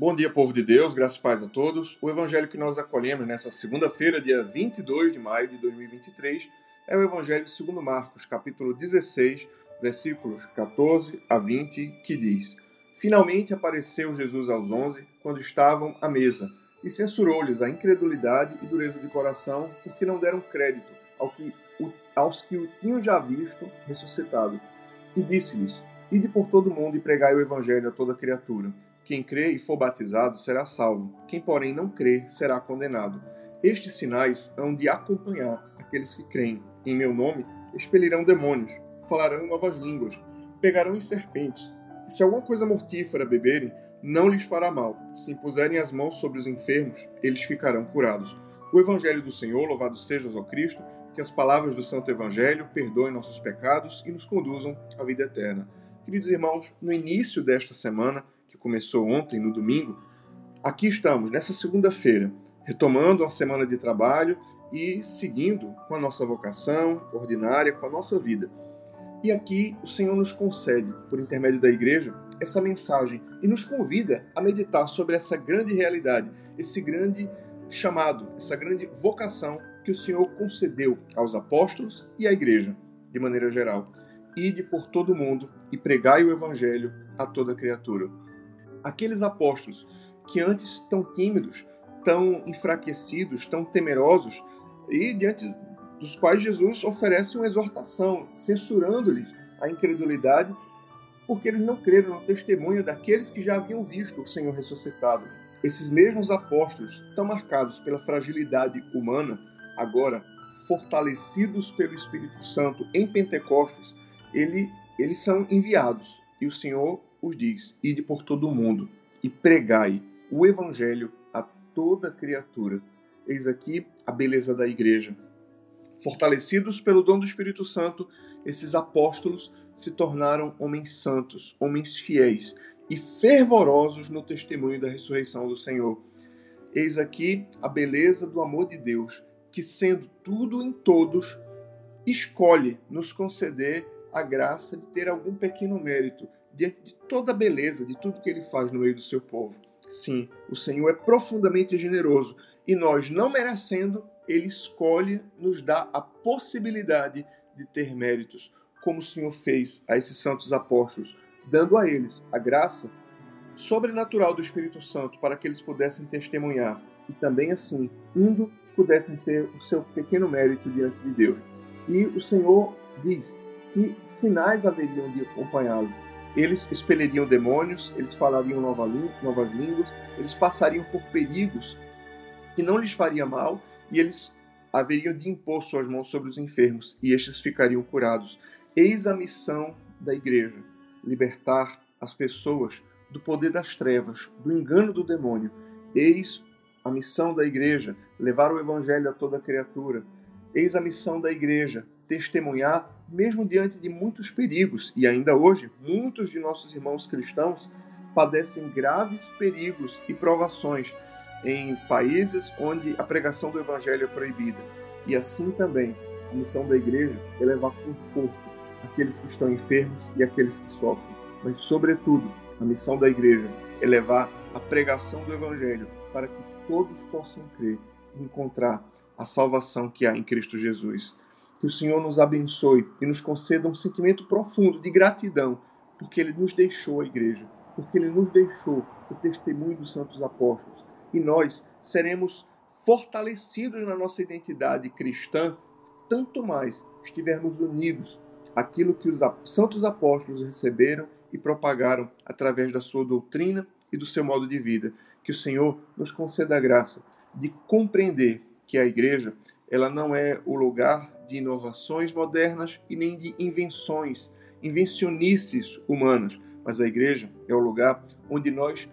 Bom dia, povo de Deus, graças e paz a todos. O evangelho que nós acolhemos nessa segunda-feira, dia 22 de maio de 2023, é o evangelho segundo Marcos, capítulo 16, versículos 14 a 20, que diz: Finalmente apareceu Jesus aos onze, quando estavam à mesa, e censurou-lhes a incredulidade e dureza de coração, porque não deram crédito ao que, aos que o tinham já visto ressuscitado. E disse-lhes: Ide por todo o mundo e pregai o evangelho a toda criatura. Quem crê e for batizado será salvo. Quem, porém, não crê será condenado. Estes sinais hão de acompanhar aqueles que creem. Em meu nome expelirão demônios, falarão novas línguas, pegarão em serpentes. E se alguma coisa mortífera beberem, não lhes fará mal. Se impuserem as mãos sobre os enfermos, eles ficarão curados. O Evangelho do Senhor, louvado sejas ao Cristo, que as palavras do Santo Evangelho perdoem nossos pecados e nos conduzam à vida eterna. Queridos irmãos, no início desta semana, começou ontem, no domingo, aqui estamos, nessa segunda-feira, retomando uma semana de trabalho e seguindo com a nossa vocação ordinária, com a nossa vida. E aqui o Senhor nos concede, por intermédio da igreja, essa mensagem e nos convida a meditar sobre essa grande realidade, esse grande chamado, essa grande vocação que o Senhor concedeu aos apóstolos e à igreja, de maneira geral. Ide por todo o mundo e pregai o evangelho a toda criatura aqueles apóstolos que antes tão tímidos, tão enfraquecidos, tão temerosos, e diante dos quais Jesus oferece uma exortação, censurando-lhes a incredulidade, porque eles não creram no testemunho daqueles que já haviam visto o Senhor ressuscitado. Esses mesmos apóstolos, tão marcados pela fragilidade humana, agora fortalecidos pelo Espírito Santo em Pentecostes, ele, eles são enviados e o Senhor os diz: Ide por todo o mundo e pregai o evangelho a toda criatura. Eis aqui a beleza da igreja. Fortalecidos pelo dom do Espírito Santo, esses apóstolos se tornaram homens santos, homens fiéis e fervorosos no testemunho da ressurreição do Senhor. Eis aqui a beleza do amor de Deus, que, sendo tudo em todos, escolhe nos conceder a graça de ter algum pequeno mérito diante de toda a beleza de tudo que ele faz no meio do seu povo. Sim, o Senhor é profundamente generoso e nós, não merecendo, ele escolhe nos dar a possibilidade de ter méritos, como o Senhor fez a esses santos apóstolos, dando a eles a graça sobrenatural do Espírito Santo para que eles pudessem testemunhar e também assim, indo, pudessem ter o seu pequeno mérito diante de Deus. E o Senhor diz que sinais haveriam de acompanhá-los eles expeliriam demônios, eles falariam nova novas línguas, eles passariam por perigos que não lhes faria mal e eles haveriam de impor suas mãos sobre os enfermos e estes ficariam curados. Eis a missão da igreja: libertar as pessoas do poder das trevas, do engano do demônio. Eis a missão da igreja: levar o evangelho a toda criatura. Eis a missão da igreja: testemunhar mesmo diante de muitos perigos, e ainda hoje, muitos de nossos irmãos cristãos padecem graves perigos e provações em países onde a pregação do evangelho é proibida. E assim também, a missão da igreja é levar conforto àqueles que estão enfermos e àqueles que sofrem. Mas, sobretudo, a missão da igreja é levar a pregação do evangelho para que todos possam crer e encontrar a salvação que há em Cristo Jesus. Que o Senhor nos abençoe e nos conceda um sentimento profundo de gratidão, porque Ele nos deixou a igreja, porque Ele nos deixou o testemunho dos santos apóstolos. E nós seremos fortalecidos na nossa identidade cristã, tanto mais estivermos unidos àquilo que os santos apóstolos receberam e propagaram através da sua doutrina e do seu modo de vida. Que o Senhor nos conceda a graça de compreender que a igreja ela não é o lugar de inovações modernas e nem de invenções, invencionices humanas, mas a igreja é o lugar onde nós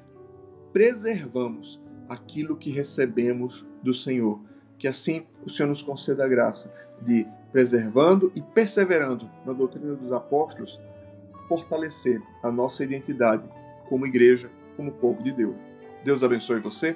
preservamos aquilo que recebemos do Senhor. Que assim o Senhor nos conceda a graça de, preservando e perseverando na doutrina dos apóstolos, fortalecer a nossa identidade como igreja, como povo de Deus. Deus abençoe você,